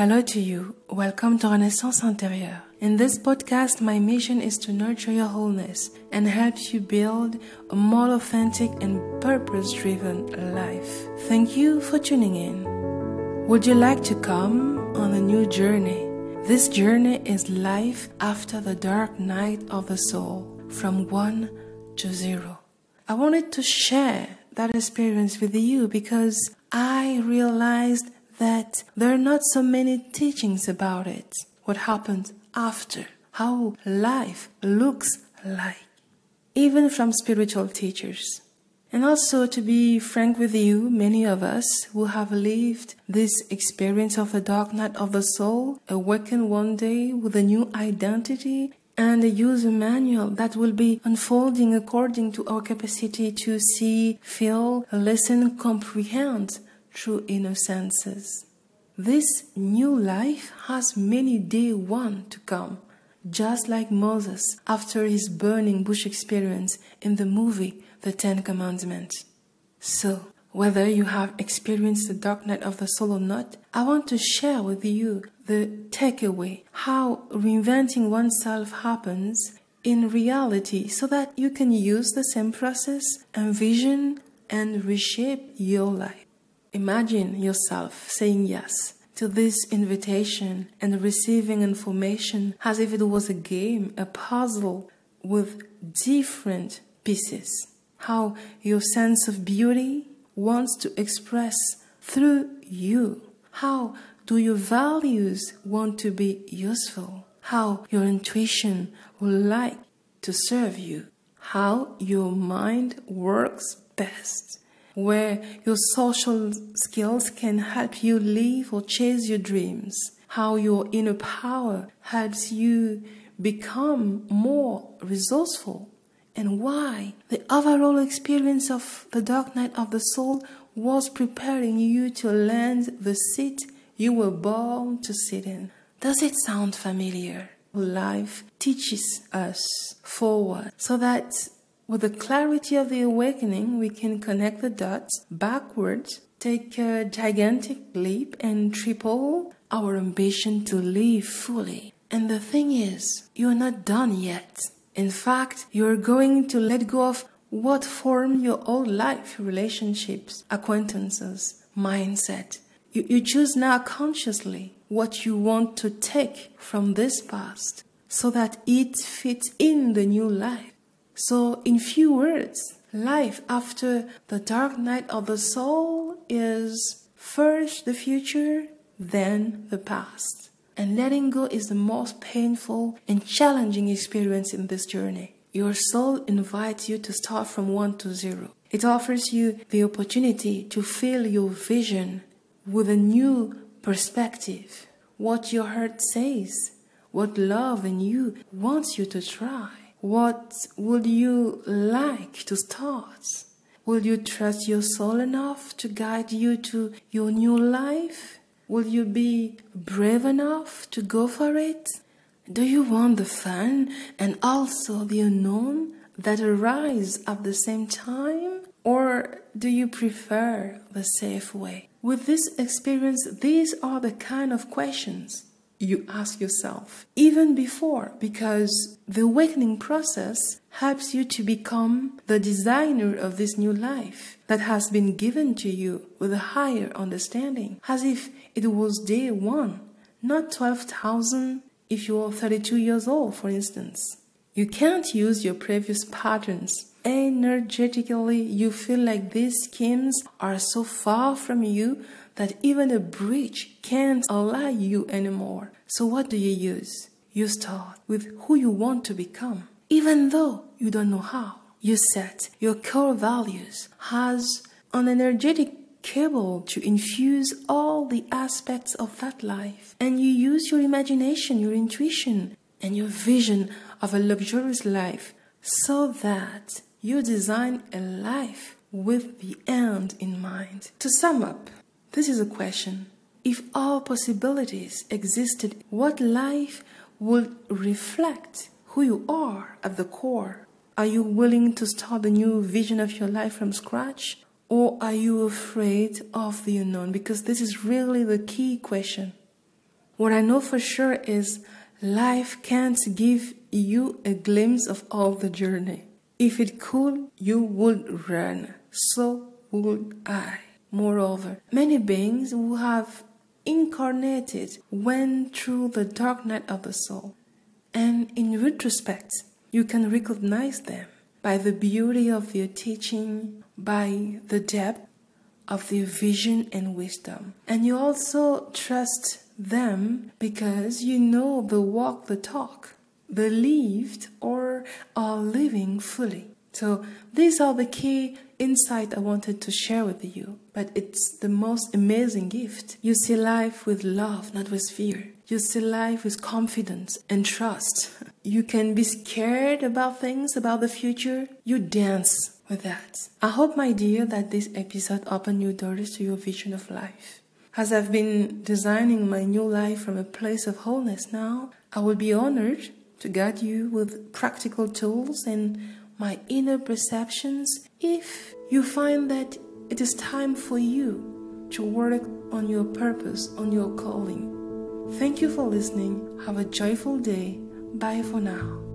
Hello to you. Welcome to Renaissance Intérieure. In this podcast, my mission is to nurture your wholeness and help you build a more authentic and purpose driven life. Thank you for tuning in. Would you like to come on a new journey? This journey is life after the dark night of the soul, from one to zero. I wanted to share that experience with you because I realized that there are not so many teachings about it. What happened after, how life looks like, even from spiritual teachers. And also, to be frank with you, many of us who have lived this experience of the dark night of the soul awaken one day with a new identity and a user manual that will be unfolding according to our capacity to see, feel, listen, comprehend true innocences. This new life has many day one to come, just like Moses after his burning bush experience in the movie The Ten Commandments. So, whether you have experienced the dark night of the soul or not, I want to share with you the takeaway, how reinventing oneself happens in reality so that you can use the same process, envision, and reshape your life. Imagine yourself saying yes to this invitation and receiving information as if it was a game, a puzzle with different pieces. How your sense of beauty wants to express through you. How do your values want to be useful? How your intuition would like to serve you? How your mind works best? Where your social skills can help you live or chase your dreams, how your inner power helps you become more resourceful, and why the overall experience of the dark night of the soul was preparing you to land the seat you were born to sit in. Does it sound familiar? Life teaches us forward so that with the clarity of the awakening, we can connect the dots backwards, take a gigantic leap, and triple our ambition to live fully. And the thing is, you're not done yet. In fact, you're going to let go of what formed your old life relationships, acquaintances, mindset. You, you choose now consciously what you want to take from this past so that it fits in the new life. So, in few words, life after the dark night of the soul is first the future, then the past. And letting go is the most painful and challenging experience in this journey. Your soul invites you to start from one to zero. It offers you the opportunity to fill your vision with a new perspective. What your heart says, what love in you wants you to try. What would you like to start? Will you trust your soul enough to guide you to your new life? Will you be brave enough to go for it? Do you want the fun and also the unknown that arise at the same time? Or do you prefer the safe way? With this experience, these are the kind of questions you ask yourself even before because the awakening process helps you to become the designer of this new life that has been given to you with a higher understanding as if it was day one not 12,000 if you're 32 years old for instance. You can't use your previous patterns energetically you feel like these schemes are so far from you that even a bridge can't allow you anymore. So, what do you use? You start with who you want to become, even though you don't know how. You set your core values as an energetic cable to infuse all the aspects of that life. And you use your imagination, your intuition, and your vision of a luxurious life so that you design a life with the end in mind. To sum up, this is a question. If all possibilities existed, what life would reflect who you are at the core? Are you willing to start a new vision of your life from scratch? Or are you afraid of the unknown? Because this is really the key question. What I know for sure is life can't give you a glimpse of all the journey. If it could, you would run. So would I. Moreover, many beings who have incarnated went through the dark night of the soul. And in retrospect, you can recognize them by the beauty of their teaching, by the depth of their vision and wisdom. And you also trust them because you know the walk the talk, the lived or are living fully. So these are the key insight I wanted to share with you. But it's the most amazing gift. You see life with love, not with fear. You see life with confidence and trust. You can be scared about things, about the future. You dance with that. I hope, my dear, that this episode opened new doors to your vision of life. As I've been designing my new life from a place of wholeness now, I will be honored to guide you with practical tools and my inner perceptions if you find that it is time for you to work on your purpose, on your calling. Thank you for listening. Have a joyful day. Bye for now.